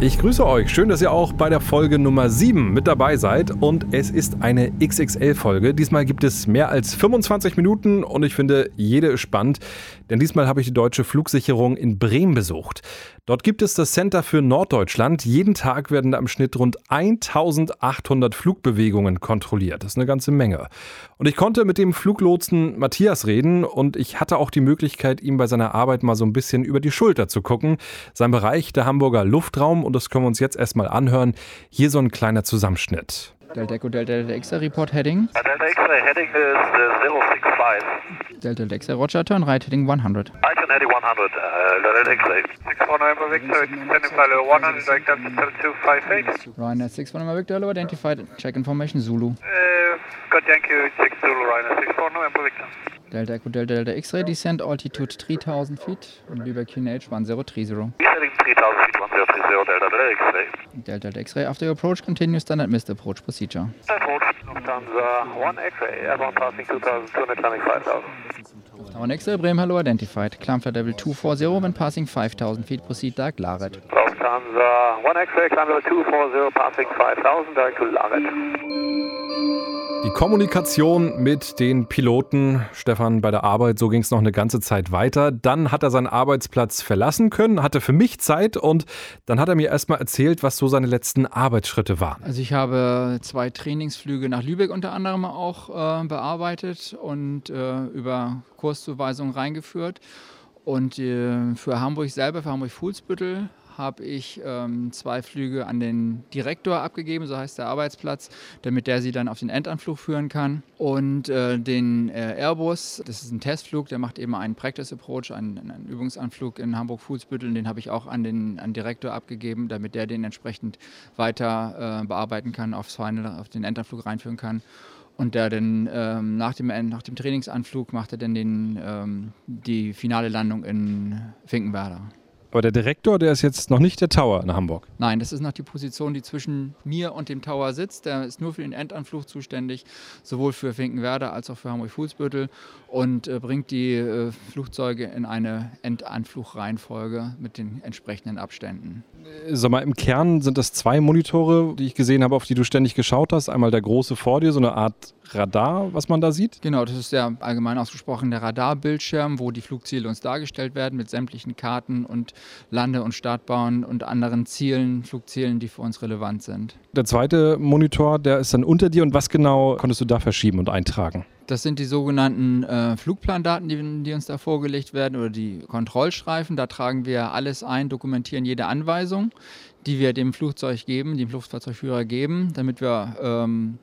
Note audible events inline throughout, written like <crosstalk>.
Ich grüße euch. Schön, dass ihr auch bei der Folge Nummer 7 mit dabei seid. Und es ist eine XXL-Folge. Diesmal gibt es mehr als 25 Minuten und ich finde, jede spannend. Denn diesmal habe ich die deutsche Flugsicherung in Bremen besucht. Dort gibt es das Center für Norddeutschland. Jeden Tag werden da im Schnitt rund 1800 Flugbewegungen kontrolliert. Das ist eine ganze Menge. Und ich konnte mit dem Fluglotsen Matthias reden und ich hatte auch die Möglichkeit, ihm bei seiner Arbeit mal so ein bisschen über die Schulter zu gucken. Sein Bereich, der Hamburger Luftraum, und das können wir uns jetzt erstmal anhören. Hier so ein kleiner Zusammenschnitt. Delta Echo Delta Delta Extra Report Heading. Delta X-ray heading is uh, 065. Delta Delta Extra Roger, turn right heading 100. I can heading 100, uh, Delta X-ray. 6 November Victor, extending flight 100, direct up to 7258. Ryanair 6 November Victor, hello, identified, check information Zulu. Uh, got Yankee 6 Zulu Ryanair 6 November Victor. Delta Echo Delta Delta X-Ray, descent altitude 3000 feet, Lübeck QNH 1030. He's heading 3000 feet, 1030, Delta Delta X-ray. Delta Delta X-Ray, after your approach, continue standard missed approach procedure. Approach, Lufthansa 1 X-ray, airborne passing 2200, climbing 5000. Tower X-Ray, Bremen, hello, identified, climb level 240, when passing 5000 feet, proceed direct Laret. Lufthansa 1 X-ray, climb level 240, passing 5000, direct to Laret. Die Kommunikation mit den Piloten, Stefan, bei der Arbeit, so ging es noch eine ganze Zeit weiter. Dann hat er seinen Arbeitsplatz verlassen können, hatte für mich Zeit und dann hat er mir erstmal erzählt, was so seine letzten Arbeitsschritte waren. Also ich habe zwei Trainingsflüge nach Lübeck unter anderem auch äh, bearbeitet und äh, über Kurszuweisungen reingeführt. Und äh, für Hamburg selber, für Hamburg-Fuhlsbüttel, habe ich ähm, zwei Flüge an den Direktor abgegeben, so heißt der Arbeitsplatz, damit der sie dann auf den Endanflug führen kann. Und äh, den äh, Airbus, das ist ein Testflug, der macht eben einen Practice Approach, einen, einen Übungsanflug in Hamburg-Fuhlsbüttel. Den habe ich auch an den, an Direktor abgegeben, damit der den entsprechend weiter äh, bearbeiten kann, aufs Final, auf den Endanflug reinführen kann. Und der dann ähm, nach, dem, nach dem Trainingsanflug macht er dann ähm, die finale Landung in Finkenwerder. Aber der Direktor, der ist jetzt noch nicht der Tower in Hamburg. Nein, das ist noch die Position, die zwischen mir und dem Tower sitzt. Der ist nur für den Endanflug zuständig, sowohl für Finkenwerder als auch für Hamburg-Fuhlsbüttel und äh, bringt die äh, Flugzeuge in eine Endanflugreihenfolge mit den entsprechenden Abständen. Sag mal, im Kern sind das zwei Monitore, die ich gesehen habe, auf die du ständig geschaut hast. Einmal der große vor dir, so eine Art Radar, was man da sieht. Genau, das ist der allgemein ausgesprochen der Radarbildschirm, wo die Flugziele uns dargestellt werden mit sämtlichen Karten und Lande- und Startbahnen und anderen Zielen, Flugzielen, die für uns relevant sind. Der zweite Monitor, der ist dann unter dir und was genau konntest du da verschieben und eintragen? Das sind die sogenannten äh, Flugplandaten, die, die, uns da vorgelegt werden oder die Kontrollstreifen. Da tragen wir alles ein, dokumentieren jede Anweisung, die wir dem Flugzeug geben, dem Flugzeugführer geben, damit wir ähm,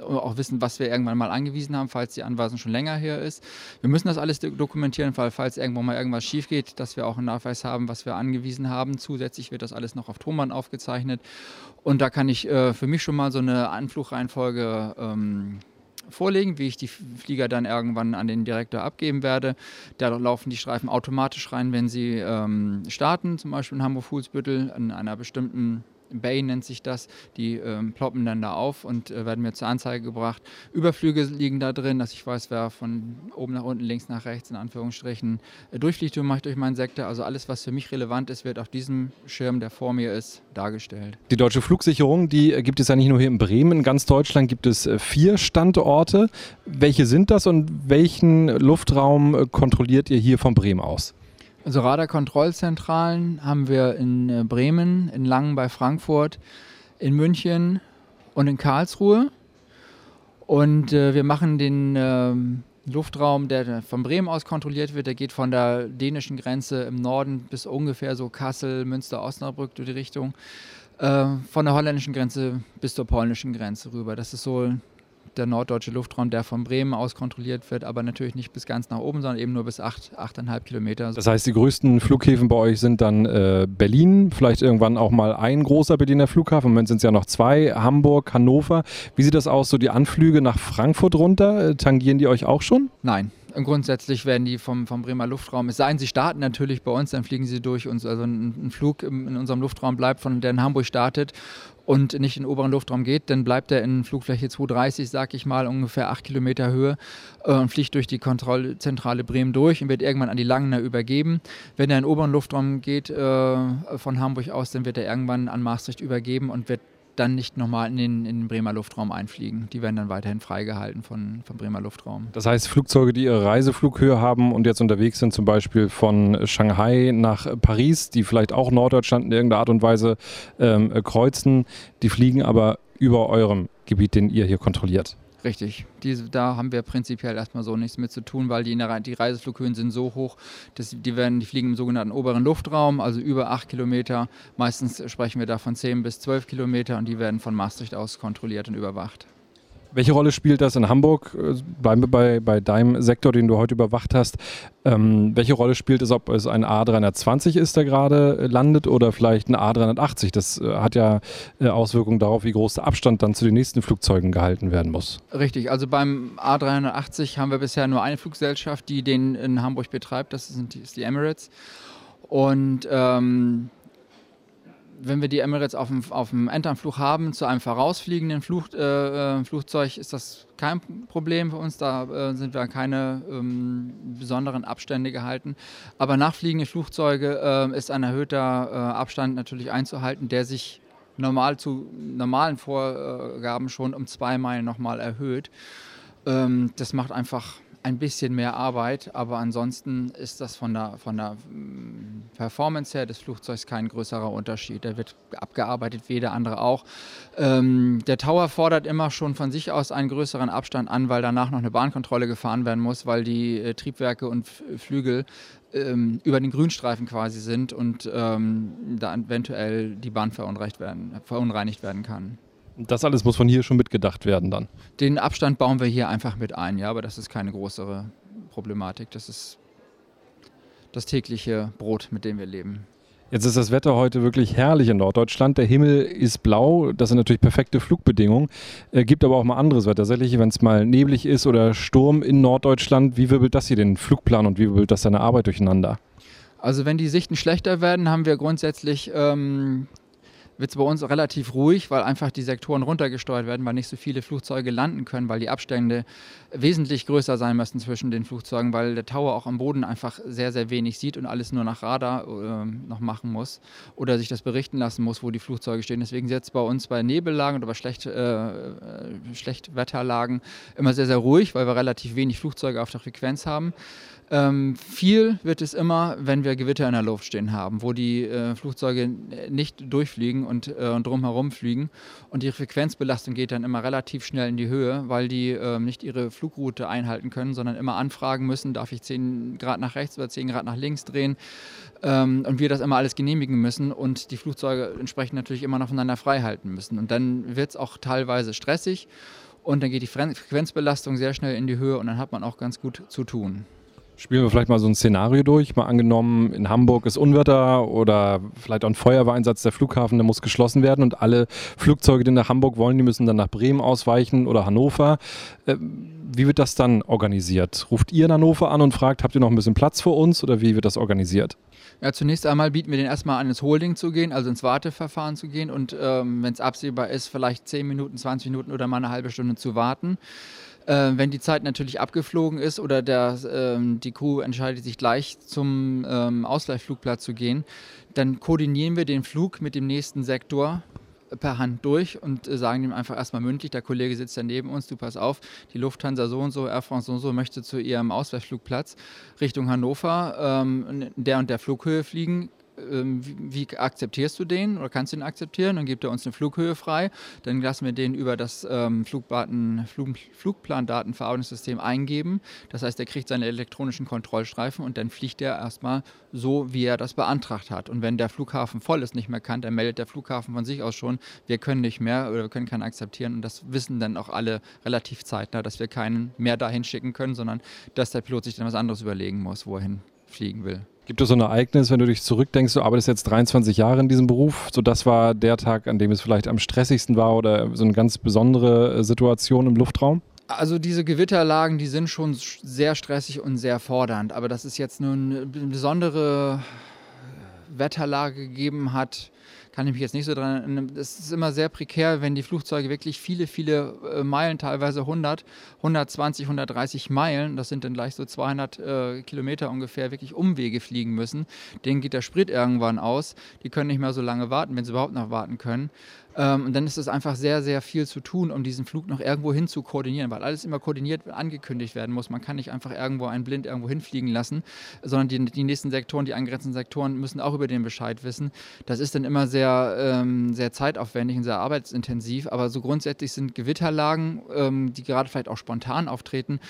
auch wissen, was wir irgendwann mal angewiesen haben, falls die Anweisung schon länger her ist. Wir müssen das alles dokumentieren, weil falls irgendwann mal irgendwas schief geht, dass wir auch einen Nachweis haben, was wir angewiesen haben. Zusätzlich wird das alles noch auf Tonband aufgezeichnet. Und da kann ich äh, für mich schon mal so eine Anflugreihenfolge ähm, vorlegen, wie ich die Flieger dann irgendwann an den Direktor abgeben werde. Da laufen die Streifen automatisch rein, wenn sie ähm, starten, zum Beispiel in Hamburg-Fuhlsbüttel, in einer bestimmten Bay nennt sich das. Die ähm, ploppen dann da auf und äh, werden mir zur Anzeige gebracht. Überflüge liegen da drin, dass ich weiß, wer von oben nach unten, links nach rechts in Anführungsstrichen äh, durchfliegt und mache durch meinen Sektor. Also alles, was für mich relevant ist, wird auf diesem Schirm, der vor mir ist, dargestellt. Die deutsche Flugsicherung, die gibt es ja nicht nur hier in Bremen. In ganz Deutschland gibt es äh, vier Standorte. Welche sind das und welchen Luftraum äh, kontrolliert ihr hier von Bremen aus? Also Radarkontrollzentralen haben wir in äh, Bremen, in Langen bei Frankfurt, in München und in Karlsruhe. Und äh, wir machen den äh, Luftraum, der von Bremen aus kontrolliert wird, der geht von der dänischen Grenze im Norden bis ungefähr so Kassel, Münster, Osnabrück durch die Richtung. Äh, von der holländischen Grenze bis zur polnischen Grenze rüber. Das ist so der norddeutsche Luftraum, der von Bremen aus kontrolliert wird, aber natürlich nicht bis ganz nach oben, sondern eben nur bis 8, 8,5 Kilometer. Das heißt, die größten Flughäfen bei euch sind dann äh, Berlin, vielleicht irgendwann auch mal ein großer Berliner Flughafen. Im Moment sind es ja noch zwei, Hamburg, Hannover. Wie sieht das aus, so die Anflüge nach Frankfurt runter? Äh, tangieren die euch auch schon? Nein, Grundsätzlich werden die vom, vom Bremer Luftraum, es sei denn, sie starten natürlich bei uns, dann fliegen sie durch uns. Also ein, ein Flug in unserem Luftraum bleibt, von der in Hamburg startet und nicht in den oberen Luftraum geht, dann bleibt er in Flugfläche 230, sag ich mal, ungefähr 8 Kilometer Höhe äh, und fliegt durch die Kontrollzentrale Bremen durch und wird irgendwann an die Langener übergeben. Wenn er in den oberen Luftraum geht, äh, von Hamburg aus, dann wird er irgendwann an Maastricht übergeben und wird dann nicht nochmal in den, in den Bremer Luftraum einfliegen. Die werden dann weiterhin freigehalten von, vom Bremer Luftraum. Das heißt, Flugzeuge, die ihre Reiseflughöhe haben und jetzt unterwegs sind, zum Beispiel von Shanghai nach Paris, die vielleicht auch Norddeutschland in irgendeiner Art und Weise ähm, kreuzen, die fliegen aber über eurem Gebiet, den ihr hier kontrolliert. Richtig. Diese, da haben wir prinzipiell erstmal so nichts mit zu tun, weil die, die Reiseflughöhen sind so hoch, dass die, werden, die fliegen im sogenannten oberen Luftraum, also über 8 Kilometer. Meistens sprechen wir da von 10 bis 12 Kilometer und die werden von Maastricht aus kontrolliert und überwacht. Welche Rolle spielt das in Hamburg? Äh, bleiben wir bei, bei deinem Sektor, den du heute überwacht hast. Ähm, welche Rolle spielt es, ob es ein A320 ist, der gerade äh, landet, oder vielleicht ein A380? Das äh, hat ja Auswirkungen darauf, wie groß der Abstand dann zu den nächsten Flugzeugen gehalten werden muss. Richtig, also beim A380 haben wir bisher nur eine Fluggesellschaft, die den in Hamburg betreibt. Das ist die Emirates. Und ähm, wenn wir die Emirates auf dem, auf dem Enternflug haben, zu einem vorausfliegenden Flug, äh, äh, Flugzeug, ist das kein Problem für uns. Da äh, sind wir keine ähm, besonderen Abstände gehalten. Aber nachfliegende Flugzeuge äh, ist ein erhöhter äh, Abstand natürlich einzuhalten, der sich normal zu normalen Vorgaben schon um zwei Meilen nochmal erhöht. Ähm, das macht einfach ein bisschen mehr Arbeit, aber ansonsten ist das von der, von der mm, Performance her des Flugzeugs kein größerer Unterschied. Der wird abgearbeitet wie jeder andere auch. Ähm, der Tower fordert immer schon von sich aus einen größeren Abstand an, weil danach noch eine Bahnkontrolle gefahren werden muss, weil die äh, Triebwerke und Flügel ähm, über den Grünstreifen quasi sind und ähm, da eventuell die Bahn verunreinigt werden, verunreinigt werden kann. Das alles muss von hier schon mitgedacht werden dann. Den Abstand bauen wir hier einfach mit ein, ja, aber das ist keine größere Problematik. Das ist das tägliche Brot, mit dem wir leben. Jetzt ist das Wetter heute wirklich herrlich in Norddeutschland. Der Himmel ist blau, das sind natürlich perfekte Flugbedingungen. Äh, gibt aber auch mal anderes Wetter. Tatsächlich, wenn es mal neblig ist oder Sturm in Norddeutschland, wie wirbelt das hier den Flugplan und wie wirbelt das deine Arbeit durcheinander? Also wenn die Sichten schlechter werden, haben wir grundsätzlich ähm, wird es bei uns relativ ruhig, weil einfach die Sektoren runtergesteuert werden, weil nicht so viele Flugzeuge landen können, weil die Abstände wesentlich größer sein müssen zwischen den Flugzeugen, weil der Tower auch am Boden einfach sehr, sehr wenig sieht und alles nur nach Radar äh, noch machen muss oder sich das berichten lassen muss, wo die Flugzeuge stehen. Deswegen setzt es bei uns bei Nebellagen oder bei schlecht, äh, äh, Schlechtwetterlagen immer sehr, sehr ruhig, weil wir relativ wenig Flugzeuge auf der Frequenz haben. Ähm, viel wird es immer, wenn wir Gewitter in der Luft stehen haben, wo die äh, Flugzeuge nicht durchfliegen und, äh, und drumherum fliegen. Und die Frequenzbelastung geht dann immer relativ schnell in die Höhe, weil die äh, nicht ihre Flugroute einhalten können, sondern immer anfragen müssen, darf ich 10 Grad nach rechts oder 10 Grad nach links drehen. Ähm, und wir das immer alles genehmigen müssen und die Flugzeuge entsprechend natürlich immer noch voneinander frei halten müssen. Und dann wird es auch teilweise stressig und dann geht die Frequenzbelastung sehr schnell in die Höhe und dann hat man auch ganz gut zu tun. Spielen wir vielleicht mal so ein Szenario durch. Mal angenommen, in Hamburg ist Unwetter oder vielleicht auch ein Feuerwehreinsatz, der Flughafen, der muss geschlossen werden und alle Flugzeuge, die nach Hamburg wollen, die müssen dann nach Bremen ausweichen oder Hannover. Äh, wie wird das dann organisiert? Ruft ihr in Hannover an und fragt, habt ihr noch ein bisschen Platz für uns oder wie wird das organisiert? Ja, zunächst einmal bieten wir den erstmal an, ins Holding zu gehen, also ins Warteverfahren zu gehen und ähm, wenn es absehbar ist, vielleicht 10 Minuten, 20 Minuten oder mal eine halbe Stunde zu warten. Äh, wenn die Zeit natürlich abgeflogen ist oder der, ähm, die Crew entscheidet sich gleich zum ähm, Ausgleichsflugplatz zu gehen, dann koordinieren wir den Flug mit dem nächsten Sektor per Hand durch und äh, sagen ihm einfach erstmal mündlich, der Kollege sitzt da neben uns, du pass auf, die Lufthansa so und so, Air France so und so möchte zu ihrem Ausweichflugplatz Richtung Hannover ähm, der und der Flughöhe fliegen, wie, wie, akzeptierst du den oder kannst du ihn akzeptieren? Dann gibt er uns eine Flughöhe frei. Dann lassen wir den über das ähm, Flugdaten, Flug, Flugplandatenverarbeitungssystem eingeben. Das heißt, er kriegt seine elektronischen Kontrollstreifen und dann fliegt er erstmal so, wie er das beantragt hat. Und wenn der Flughafen voll ist, nicht mehr kann, dann meldet der Flughafen von sich aus schon, wir können nicht mehr oder wir können keinen akzeptieren. Und das wissen dann auch alle relativ zeitnah, dass wir keinen mehr dahin schicken können, sondern dass der Pilot sich dann was anderes überlegen muss, wo er hinfliegen will. Gibt es so ein Ereignis, wenn du dich zurückdenkst, du arbeitest jetzt 23 Jahre in diesem Beruf, so das war der Tag, an dem es vielleicht am stressigsten war oder so eine ganz besondere äh, Situation im Luftraum? Also diese Gewitterlagen, die sind schon sehr stressig und sehr fordernd, aber dass es jetzt nun eine besondere Wetterlage gegeben hat, kann ich mich jetzt nicht so dran erinnern. Es ist immer sehr prekär, wenn die Flugzeuge wirklich viele, viele äh, Meilen, teilweise 100, 120, 130 Meilen, das sind dann gleich so 200 äh, Kilometer ungefähr, wirklich Umwege fliegen müssen. Denen geht der Sprit irgendwann aus. Die können nicht mehr so lange warten, wenn sie überhaupt noch warten können. Ähm, und dann ist es einfach sehr, sehr viel zu tun, um diesen Flug noch irgendwo hin zu koordinieren, weil alles immer koordiniert angekündigt werden muss. Man kann nicht einfach irgendwo einen blind irgendwo hinfliegen lassen, sondern die, die nächsten Sektoren, die angrenzenden Sektoren müssen auch über den Bescheid wissen. Das ist dann immer sehr, ähm, sehr zeitaufwendig und sehr arbeitsintensiv, aber so grundsätzlich sind Gewitterlagen, ähm, die gerade vielleicht auch spontan auftreten,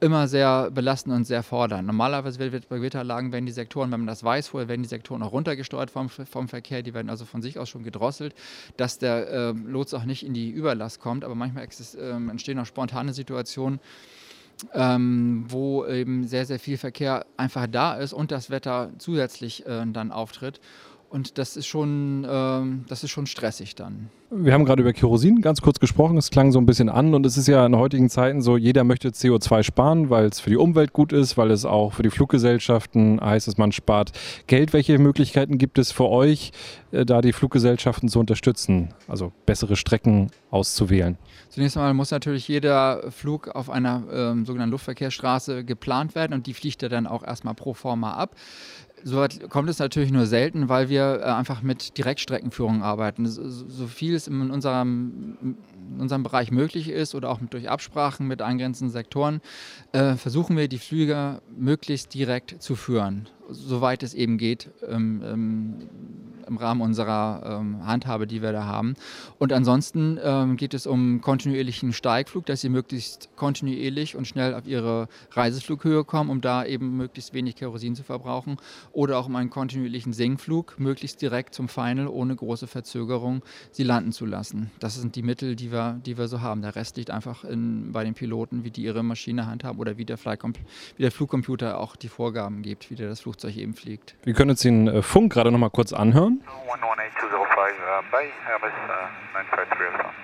immer sehr belastend und sehr fordernd. Normalerweise wird bei Gewitterlagen werden die Sektoren, wenn man das weiß, vorher werden die Sektoren auch runtergesteuert vom, vom Verkehr, die werden also von sich aus schon gedrosselt, dass der äh, Lots auch nicht in die Überlast kommt. Aber manchmal äh, entstehen auch spontane Situationen, ähm, wo eben sehr, sehr viel Verkehr einfach da ist und das Wetter zusätzlich äh, dann auftritt. Und das ist schon, ähm, das ist schon stressig dann. Wir haben gerade über Kerosin ganz kurz gesprochen. Es klang so ein bisschen an und es ist ja in heutigen Zeiten so, jeder möchte CO2 sparen, weil es für die Umwelt gut ist, weil es auch für die Fluggesellschaften heißt, dass man spart Geld. Welche Möglichkeiten gibt es für euch, äh, da die Fluggesellschaften zu unterstützen, also bessere Strecken auszuwählen? Zunächst einmal muss natürlich jeder Flug auf einer ähm, sogenannten Luftverkehrsstraße geplant werden und die fliegt ja dann auch erstmal pro forma ab. So kommt es natürlich nur selten, weil wir äh, einfach mit Direktstreckenführung arbeiten. So viel es in unserem, in unserem Bereich möglich ist oder auch durch Absprachen mit angrenzenden Sektoren, äh, versuchen wir die Flüge möglichst direkt zu führen, soweit es eben geht. Ähm, ähm, im Rahmen unserer ähm, Handhabe, die wir da haben. Und ansonsten ähm, geht es um kontinuierlichen Steigflug, dass sie möglichst kontinuierlich und schnell auf ihre Reiseflughöhe kommen, um da eben möglichst wenig Kerosin zu verbrauchen. Oder auch um einen kontinuierlichen Sinkflug, möglichst direkt zum Final, ohne große Verzögerung, sie landen zu lassen. Das sind die Mittel, die wir, die wir so haben. Der Rest liegt einfach in, bei den Piloten, wie die ihre Maschine handhaben oder wie der, wie der Flugcomputer auch die Vorgaben gibt, wie der das Flugzeug eben fliegt. Wir können uns den äh, Funk gerade noch mal kurz anhören. 118-205, uh, Bay, Airbus 953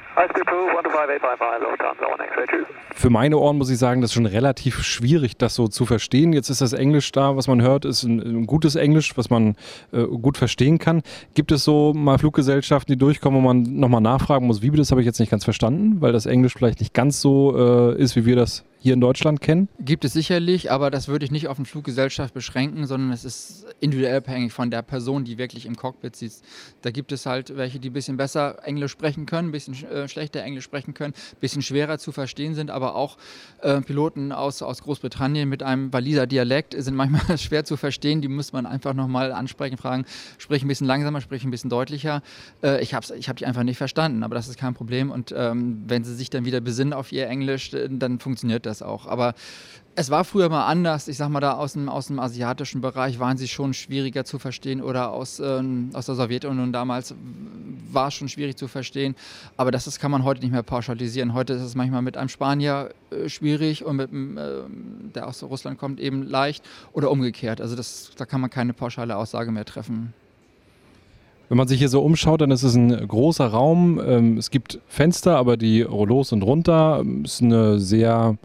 für meine Ohren muss ich sagen, das ist schon relativ schwierig, das so zu verstehen. Jetzt ist das Englisch da, was man hört, ist ein, ein gutes Englisch, was man äh, gut verstehen kann. Gibt es so mal Fluggesellschaften, die durchkommen, wo man nochmal nachfragen muss, wie das habe ich jetzt nicht ganz verstanden, weil das Englisch vielleicht nicht ganz so äh, ist, wie wir das hier in Deutschland kennen? Gibt es sicherlich, aber das würde ich nicht auf eine Fluggesellschaft beschränken, sondern es ist individuell abhängig von der Person, die wirklich im Cockpit sitzt. Da gibt es halt welche, die ein bisschen besser Englisch sprechen können, ein bisschen äh, schlechter Englisch sprechen können, ein bisschen schwerer zu verstehen sind, aber auch äh, Piloten aus, aus Großbritannien mit einem Waliser Dialekt sind manchmal <laughs> schwer zu verstehen. Die muss man einfach nochmal ansprechen, fragen, sprich ein bisschen langsamer, sprich ein bisschen deutlicher. Äh, ich habe ich hab die einfach nicht verstanden, aber das ist kein Problem. Und ähm, wenn sie sich dann wieder besinnen auf ihr Englisch, äh, dann funktioniert das auch. Aber es war früher mal anders. Ich sag mal, da aus dem, aus dem asiatischen Bereich waren sie schon schwieriger zu verstehen oder aus, ähm, aus der Sowjetunion damals war es schon schwierig zu verstehen. Aber das ist, kann man heute nicht mehr pauschalisieren. Heute ist es manchmal mit einem Spanier äh, schwierig und mit einem, äh, der aus Russland kommt, eben leicht oder umgekehrt. Also das, da kann man keine pauschale Aussage mehr treffen. Wenn man sich hier so umschaut, dann ist es ein großer Raum. Ähm, es gibt Fenster, aber die Rollos sind runter. Es ist eine sehr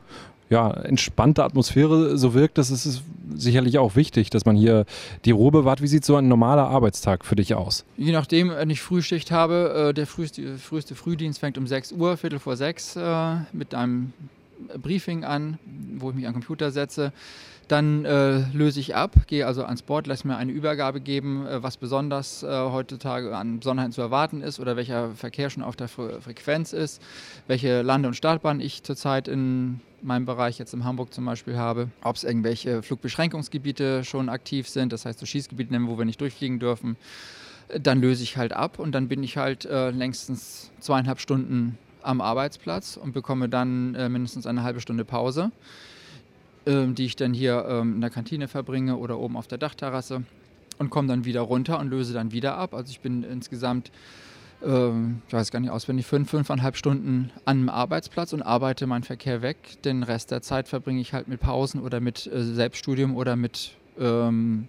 ja, entspannte Atmosphäre. So wirkt das. Es ist sicherlich auch wichtig, dass man hier die Ruhe bewahrt. Wie sieht so ein normaler Arbeitstag für dich aus? Je nachdem, wenn ich Frühschicht habe, äh, der früheste, früheste Frühdienst fängt um 6 Uhr, Viertel vor 6 äh, mit einem Briefing an, wo ich mich an den Computer setze. Dann äh, löse ich ab, gehe also ans Board, lasse mir eine Übergabe geben, äh, was besonders äh, heutzutage an Besonderheiten zu erwarten ist oder welcher Verkehr schon auf der Fre Frequenz ist, welche Lande- und Startbahn ich zurzeit in meinem Bereich jetzt in Hamburg zum Beispiel habe, ob es irgendwelche Flugbeschränkungsgebiete schon aktiv sind, das heißt so Schießgebiete nennen, wo wir nicht durchfliegen dürfen. Dann löse ich halt ab und dann bin ich halt äh, längstens zweieinhalb Stunden am Arbeitsplatz und bekomme dann äh, mindestens eine halbe Stunde Pause ähm, die ich dann hier ähm, in der Kantine verbringe oder oben auf der Dachterrasse und komme dann wieder runter und löse dann wieder ab. Also ich bin insgesamt, ähm, ich weiß gar nicht auswendig, fünf, fünfeinhalb Stunden einem Arbeitsplatz und arbeite meinen Verkehr weg. Den Rest der Zeit verbringe ich halt mit Pausen oder mit äh, Selbststudium oder mit ähm,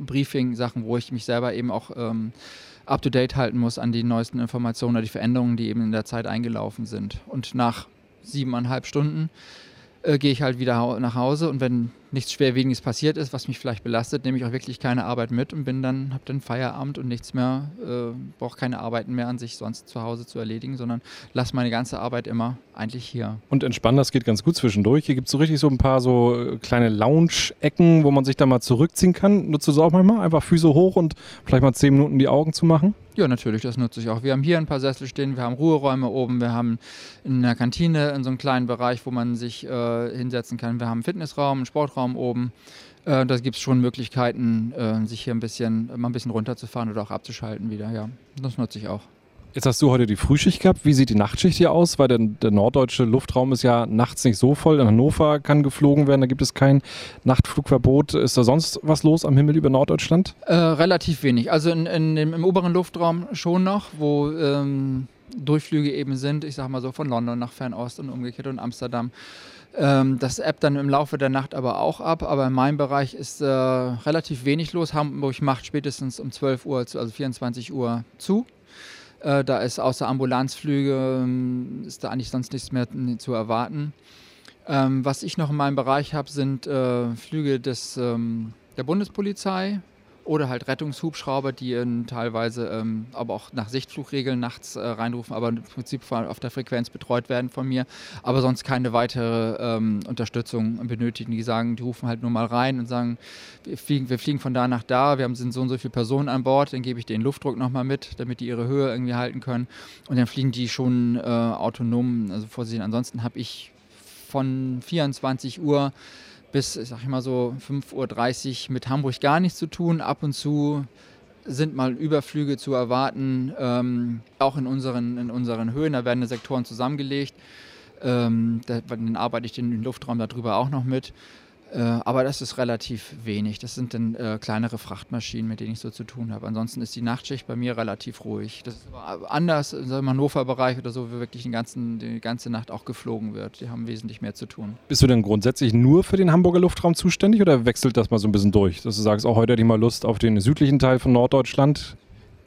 Briefing-Sachen, wo ich mich selber eben auch ähm, up-to-date halten muss an die neuesten Informationen oder die Veränderungen, die eben in der Zeit eingelaufen sind. Und nach siebeneinhalb Stunden äh, gehe ich halt wieder nach Hause und wenn nichts Schwerwiegendes passiert ist, was mich vielleicht belastet, nehme ich auch wirklich keine Arbeit mit und bin dann, habe dann Feierabend und nichts mehr, äh, brauche keine Arbeiten mehr an sich sonst zu Hause zu erledigen, sondern lasse meine ganze Arbeit immer eigentlich hier. Und entspannen, das geht ganz gut zwischendurch. Hier gibt es so richtig so ein paar so äh, kleine Lounge-Ecken, wo man sich da mal zurückziehen kann. Nutzt du es auch manchmal? Einfach Füße hoch und vielleicht mal zehn Minuten die Augen zu machen? Ja, natürlich, das nutze ich auch. Wir haben hier ein paar Sessel stehen, wir haben Ruheräume oben, wir haben in der Kantine in so einem kleinen Bereich, wo man sich äh, hinsetzen kann. Wir haben einen Fitnessraum, einen Sportraum oben. Äh, da gibt es schon Möglichkeiten, äh, sich hier ein bisschen, mal ein bisschen runterzufahren oder auch abzuschalten wieder. Ja, das nutze ich auch. Jetzt hast du heute die Frühschicht gehabt. Wie sieht die Nachtschicht hier aus? Weil der, der, norddeutsche Luftraum ist ja nachts nicht so voll. In Hannover kann geflogen werden, da gibt es kein Nachtflugverbot. Ist da sonst was los am Himmel über Norddeutschland? Äh, relativ wenig. Also in, in, im, im, oberen Luftraum schon noch, wo ähm, Durchflüge eben sind. Ich sag mal so von London nach Fernost und umgekehrt und Amsterdam. Ähm, das App dann im Laufe der Nacht aber auch ab. Aber in meinem Bereich ist äh, relativ wenig los. Hamburg macht spätestens um 12 Uhr, also 24 Uhr zu. Äh, da ist außer Ambulanzflüge, ähm, ist da eigentlich sonst nichts mehr zu erwarten. Ähm, was ich noch in meinem Bereich habe, sind äh, Flüge des, ähm, der Bundespolizei, oder halt Rettungshubschrauber, die in teilweise ähm, aber auch nach Sichtflugregeln nachts äh, reinrufen, aber im Prinzip auf der Frequenz betreut werden von mir, aber sonst keine weitere ähm, Unterstützung benötigen. Die sagen, die rufen halt nur mal rein und sagen, wir fliegen, wir fliegen von da nach da, wir haben, sind so und so viele Personen an Bord, dann gebe ich den Luftdruck nochmal mit, damit die ihre Höhe irgendwie halten können und dann fliegen die schon äh, autonom, also vorsehen. Ansonsten habe ich von 24 Uhr bis, sag ich mal so, 5.30 Uhr mit Hamburg gar nichts zu tun. Ab und zu sind mal Überflüge zu erwarten, ähm, auch in unseren, in unseren Höhen. Da werden Sektoren zusammengelegt. Ähm, da, dann arbeite ich den Luftraum darüber auch noch mit. Äh, aber das ist relativ wenig. Das sind dann äh, kleinere Frachtmaschinen, mit denen ich so zu tun habe. Ansonsten ist die Nachtschicht bei mir relativ ruhig. Das ist anders im Hannover-Bereich oder so, wo wirklich den ganzen, die ganze Nacht auch geflogen wird. Die haben wesentlich mehr zu tun. Bist du denn grundsätzlich nur für den Hamburger Luftraum zuständig oder wechselt das mal so ein bisschen durch? Dass du sagst, auch heute hätte ich mal Lust auf den südlichen Teil von Norddeutschland.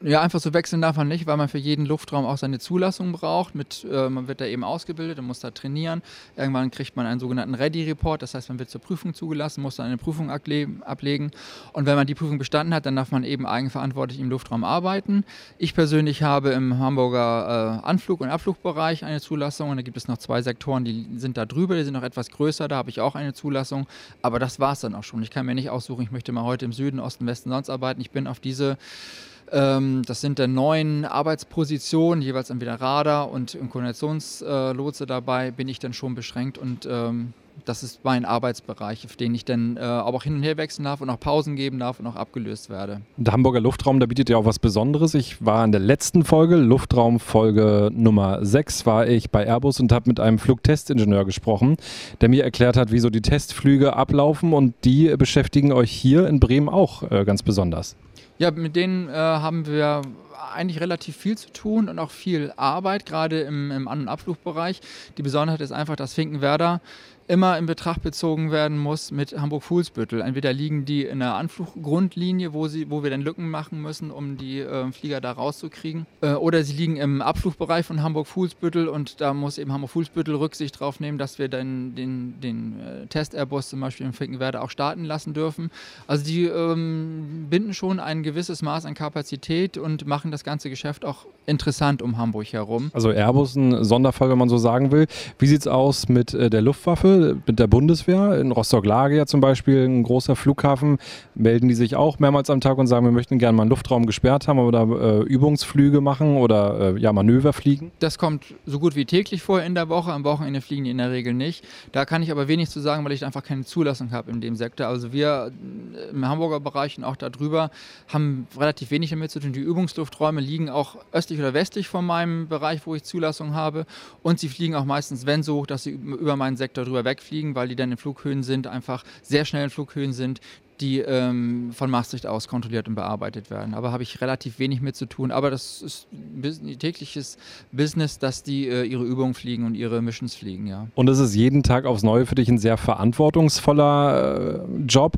Ja, einfach so wechseln darf man nicht, weil man für jeden Luftraum auch seine Zulassung braucht. Mit, äh, man wird da eben ausgebildet und muss da trainieren. Irgendwann kriegt man einen sogenannten Ready-Report, das heißt, man wird zur Prüfung zugelassen, muss dann eine Prüfung ablegen. Und wenn man die Prüfung bestanden hat, dann darf man eben eigenverantwortlich im Luftraum arbeiten. Ich persönlich habe im Hamburger äh, Anflug- und Abflugbereich eine Zulassung und da gibt es noch zwei Sektoren, die sind da drüber, die sind noch etwas größer, da habe ich auch eine Zulassung. Aber das war es dann auch schon. Ich kann mir nicht aussuchen, ich möchte mal heute im Süden, Osten, Westen, sonst arbeiten. Ich bin auf diese das sind dann neun Arbeitspositionen, jeweils entweder Radar und Koordinationslotse dabei, bin ich dann schon beschränkt und ähm, das ist mein Arbeitsbereich, auf den ich dann äh, aber auch hin und her wechseln darf und auch Pausen geben darf und auch abgelöst werde. Der Hamburger Luftraum, da bietet ja auch was Besonderes. Ich war in der letzten Folge, Luftraumfolge Nummer 6, war ich bei Airbus und habe mit einem Flugtestingenieur gesprochen, der mir erklärt hat, wie so die Testflüge ablaufen und die beschäftigen euch hier in Bremen auch äh, ganz besonders. Ja, mit denen äh, haben wir eigentlich relativ viel zu tun und auch viel Arbeit, gerade im, im An- und Abflugbereich. Die Besonderheit ist einfach, dass Finkenwerder immer in Betracht bezogen werden muss mit Hamburg-Fuhlsbüttel. Entweder liegen die in der Anfluggrundlinie, wo, wo wir dann Lücken machen müssen, um die äh, Flieger da rauszukriegen, äh, oder sie liegen im Abflugbereich von Hamburg-Fuhlsbüttel und da muss eben Hamburg-Fuhlsbüttel Rücksicht drauf nehmen, dass wir dann den, den äh, Test-Airbus zum Beispiel in Finkenwerder auch starten lassen dürfen. Also die ähm, binden schon ein gewisses Maß an Kapazität und machen das ganze Geschäft auch interessant um Hamburg herum. Also Airbus ein Sonderfall, wenn man so sagen will. Wie sieht es aus mit äh, der Luftwaffe? Mit der Bundeswehr. In Rostock-Lage ja zum Beispiel, ein großer Flughafen, melden die sich auch mehrmals am Tag und sagen, wir möchten gerne mal einen Luftraum gesperrt haben oder äh, Übungsflüge machen oder äh, ja, Manöver fliegen? Das kommt so gut wie täglich vor in der Woche. Am Wochenende fliegen die in der Regel nicht. Da kann ich aber wenig zu sagen, weil ich einfach keine Zulassung habe in dem Sektor. Also wir äh, im Hamburger Bereich und auch darüber haben relativ wenig damit zu tun. Die Übungslufträume liegen auch östlich oder westlich von meinem Bereich, wo ich Zulassung habe. Und sie fliegen auch meistens, wenn so, dass sie über meinen Sektor drüber wegfliegen, weil die dann in Flughöhen sind, einfach sehr schnell in Flughöhen sind, die ähm, von Maastricht aus kontrolliert und bearbeitet werden. Aber habe ich relativ wenig mit zu tun. Aber das ist ein tägliches Business, dass die äh, ihre Übungen fliegen und ihre Missions fliegen, ja. Und es ist jeden Tag aufs Neue für dich ein sehr verantwortungsvoller äh, Job.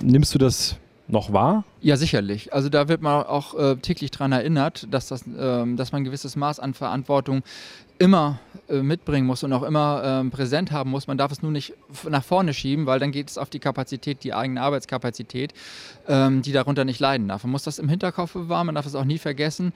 Nimmst du das noch wahr? Ja, sicherlich. Also da wird man auch äh, täglich daran erinnert, dass, das, ähm, dass man ein gewisses Maß an Verantwortung immer äh, mitbringen muss und auch immer äh, präsent haben muss. Man darf es nur nicht nach vorne schieben, weil dann geht es auf die Kapazität, die eigene Arbeitskapazität, ähm, die darunter nicht leiden darf. Man muss das im Hinterkopf bewahren, man darf es auch nie vergessen.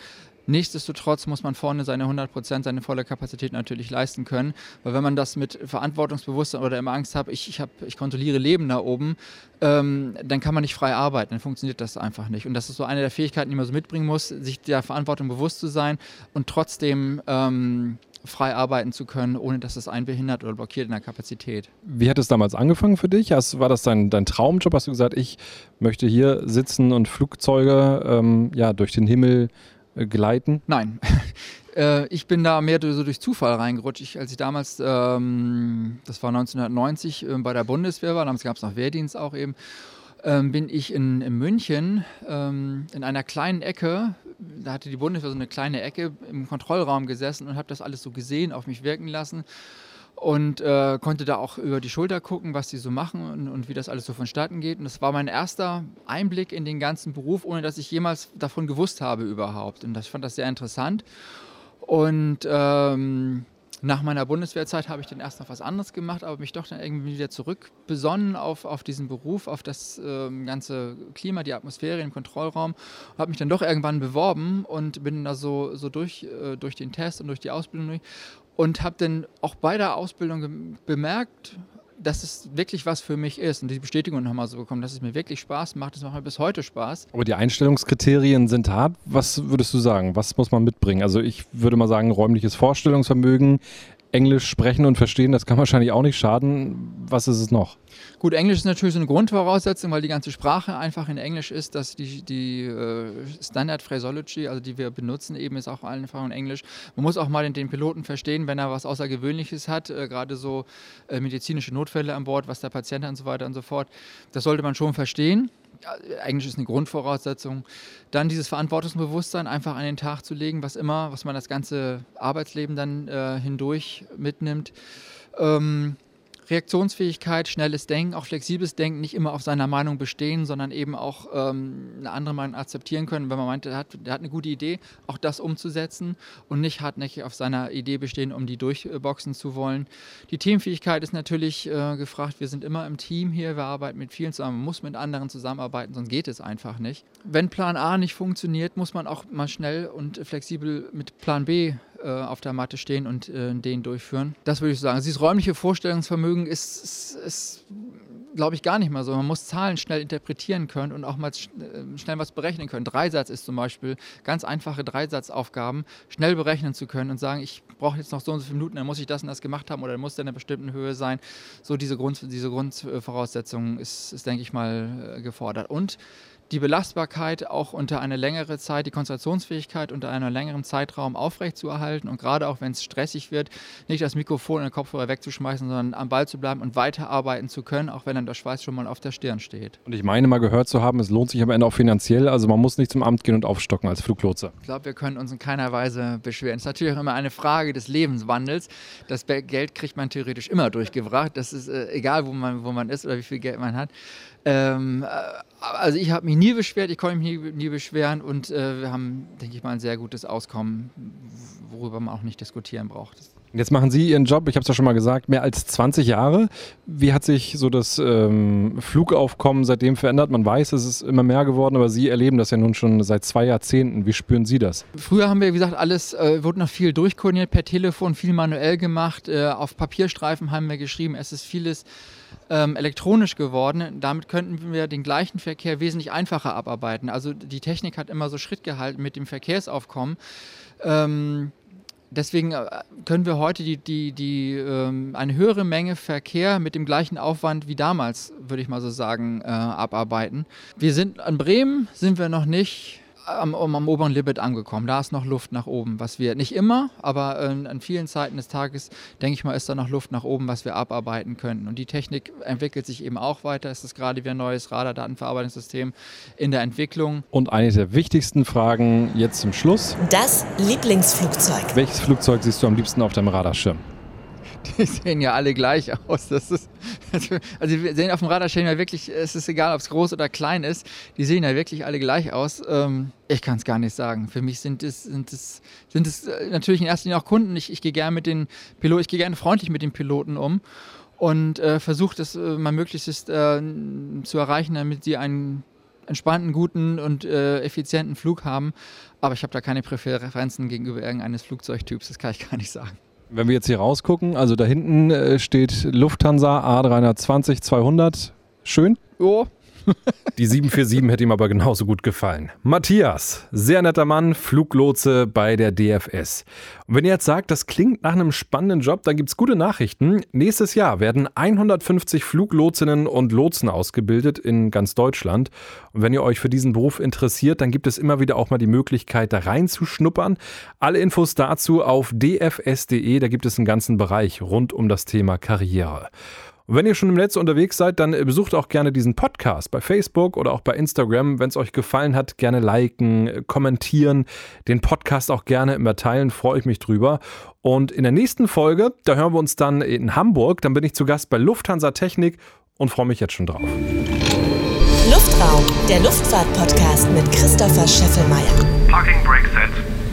Nichtsdestotrotz muss man vorne seine 100 Prozent, seine volle Kapazität natürlich leisten können. Weil wenn man das mit Verantwortungsbewusstsein oder immer Angst hat, ich, ich, hab, ich kontrolliere Leben da oben, ähm, dann kann man nicht frei arbeiten. Dann funktioniert das einfach nicht. Und das ist so eine der Fähigkeiten, die man so mitbringen muss, sich der Verantwortung bewusst zu sein und trotzdem ähm, frei arbeiten zu können, ohne dass es einen behindert oder blockiert in der Kapazität. Wie hat es damals angefangen für dich? War das dein, dein Traumjob? Hast du gesagt, ich möchte hier sitzen und Flugzeuge ähm, ja, durch den Himmel gleiten? Nein. <laughs> Äh, ich bin da mehr so durch Zufall reingerutscht. Ich, als ich damals, ähm, das war 1990, äh, bei der Bundeswehr war, damals gab es noch Wehrdienst auch eben, ähm, bin ich in, in München ähm, in einer kleinen Ecke, da hatte die Bundeswehr so eine kleine Ecke im Kontrollraum gesessen und habe das alles so gesehen, auf mich wirken lassen und äh, konnte da auch über die Schulter gucken, was die so machen und, und, wie das alles so vonstatten geht. Und das war mein erster Einblick in den ganzen Beruf, ohne dass ich jemals davon gewusst habe überhaupt. Und das, ich fand das sehr interessant. Und ähm, nach meiner Bundeswehrzeit habe ich dann erst noch was anderes gemacht, aber mich doch dann irgendwie wieder zurückbesonnen auf, auf diesen Beruf, auf das ähm, ganze Klima, die Atmosphäre im Kontrollraum. Habe mich dann doch irgendwann beworben und bin da so, so durch, äh, durch den Test und durch die Ausbildung und habe dann auch bei der Ausbildung bemerkt, dass es wirklich was für mich ist und die Bestätigung nochmal so bekommen, dass es mir wirklich Spaß macht. Es macht mir bis heute Spaß. Aber die Einstellungskriterien sind hart. Was würdest du sagen? Was muss man mitbringen? Also ich würde mal sagen, räumliches Vorstellungsvermögen, Englisch sprechen und verstehen, das kann wahrscheinlich auch nicht schaden. Was ist es noch? Gut, Englisch ist natürlich so eine Grundvoraussetzung, weil die ganze Sprache einfach in Englisch ist, dass die, die äh, Standard Phraseology, also die wir benutzen, eben ist auch einfach in Englisch. Man muss auch mal den, den Piloten verstehen, wenn er was Außergewöhnliches hat, äh, gerade so äh, medizinische Notfälle an Bord, was der Patient hat und so weiter und so fort. Das sollte man schon verstehen. Englisch ist eine Grundvoraussetzung. Dann dieses Verantwortungsbewusstsein einfach an den Tag zu legen, was immer, was man das ganze Arbeitsleben dann äh, hindurch mitnimmt. Ähm, Reaktionsfähigkeit, schnelles Denken, auch flexibles Denken, nicht immer auf seiner Meinung bestehen, sondern eben auch ähm, eine andere Meinung akzeptieren können, wenn man meint, der hat, der hat eine gute Idee, auch das umzusetzen und nicht hartnäckig auf seiner Idee bestehen, um die durchboxen zu wollen. Die Teamfähigkeit ist natürlich äh, gefragt. Wir sind immer im Team hier, wir arbeiten mit vielen zusammen, man muss mit anderen zusammenarbeiten, sonst geht es einfach nicht. Wenn Plan A nicht funktioniert, muss man auch mal schnell und flexibel mit Plan B äh, auf der Matte stehen und äh, den durchführen. Das würde ich sagen. Dieses räumliche Vorstellungsvermögen ist, ist, ist glaube ich, gar nicht mal so. Man muss Zahlen schnell interpretieren können und auch mal äh, schnell was berechnen können. Dreisatz ist zum Beispiel ganz einfache Dreisatzaufgaben schnell berechnen zu können und sagen, ich brauche jetzt noch so und so viele Minuten, dann muss ich das und das gemacht haben oder dann muss der in einer bestimmten Höhe sein. So diese, Grund, diese Grundvoraussetzung ist, ist, denke ich mal, gefordert. Und die Belastbarkeit auch unter eine längere Zeit, die Konzentrationsfähigkeit unter einem längeren Zeitraum aufrechtzuerhalten und gerade auch wenn es stressig wird, nicht das Mikrofon und den Kopfhörer wegzuschmeißen, sondern am Ball zu bleiben und weiterarbeiten zu können, auch wenn dann der Schweiß schon mal auf der Stirn steht. Und ich meine mal gehört zu haben, es lohnt sich am Ende auch finanziell, also man muss nicht zum Amt gehen und aufstocken als Fluglotse. Ich glaube, wir können uns in keiner Weise beschweren. Es ist natürlich auch immer eine Frage des Lebenswandels. Das Geld kriegt man theoretisch immer durchgebracht. Das ist äh, egal, wo man, wo man ist oder wie viel Geld man hat. Ähm, äh, also ich habe mich nie beschwert, ich konnte mich nie, nie beschweren und äh, wir haben, denke ich mal, ein sehr gutes Auskommen, worüber man auch nicht diskutieren braucht. Jetzt machen Sie Ihren Job, ich habe es ja schon mal gesagt, mehr als 20 Jahre. Wie hat sich so das ähm, Flugaufkommen seitdem verändert? Man weiß, es ist immer mehr geworden, aber Sie erleben das ja nun schon seit zwei Jahrzehnten. Wie spüren Sie das? Früher haben wir, wie gesagt, alles, äh, wurde noch viel durchkoordiniert per Telefon, viel manuell gemacht. Äh, auf Papierstreifen haben wir geschrieben. Es ist vieles ähm, elektronisch geworden. Damit könnten wir den gleichen Verkehr wesentlich einfacher abarbeiten. Also die Technik hat immer so Schritt gehalten mit dem Verkehrsaufkommen. Ähm, deswegen äh, können wir heute die, die, die, ähm, eine höhere Menge Verkehr mit dem gleichen Aufwand wie damals, würde ich mal so sagen, äh, abarbeiten. Wir sind an Bremen, sind wir noch nicht am, am oberen Limit angekommen. Da ist noch Luft nach oben, was wir nicht immer, aber äh, an vielen Zeiten des Tages, denke ich mal, ist da noch Luft nach oben, was wir abarbeiten könnten. Und die Technik entwickelt sich eben auch weiter. Es ist gerade wie ein neues Radardatenverarbeitungssystem in der Entwicklung. Und eine der wichtigsten Fragen jetzt zum Schluss. Das Lieblingsflugzeug. Welches Flugzeug siehst du am liebsten auf deinem Radarschirm? Die sehen ja alle gleich aus. Das ist Also, also wir sehen auf dem Radarschirm ja wirklich, es ist egal, ob es groß oder klein ist, die sehen ja wirklich alle gleich aus. Ähm, ich kann es gar nicht sagen. Für mich sind es, sind es, sind es äh, natürlich in erster Linie auch Kunden. Ich, ich gehe gerne mit den Piloten, ich gehe gerne freundlich mit den Piloten um und äh, versuche das äh, mal möglichst äh, zu erreichen, damit sie einen entspannten, guten und äh, effizienten Flug haben. Aber ich habe da keine Präferenzen gegenüber irgendeines Flugzeugtyps, das kann ich gar nicht sagen. Wenn wir jetzt hier rausgucken, also da hinten äh, steht Lufthansa A320 200. Schön. Jo, Die 747 hätte ihm aber genauso gut gefallen. Matthias, sehr netter Mann, Fluglotse bei der DFS. Und wenn ihr jetzt sagt, das klingt nach einem spannenden Job, dann gibt es gute Nachrichten. Nächstes Jahr werden 150 Fluglotsinnen und Lotsen ausgebildet in ganz Deutschland. Und wenn ihr euch für diesen Beruf interessiert, dann gibt es immer wieder auch mal die Möglichkeit, da reinzuschnuppern. Alle Infos dazu auf dfs.de, da gibt es einen ganzen Bereich rund um das Thema Karriere. Und wenn ihr schon im Netz unterwegs seid, dann besucht auch gerne diesen Podcast bei Facebook oder auch bei Instagram. Wenn es euch gefallen hat, gerne liken, kommentieren, den Podcast auch gerne immer teilen, freue ich mich drüber. Und in der nächsten Folge, da hören wir uns dann in Hamburg, dann bin ich zu Gast bei Lufthansa Technik und freue mich jetzt schon drauf. Luftraum, der Luftfahrt-Podcast mit Christopher Scheffelmeier. Parking brake set.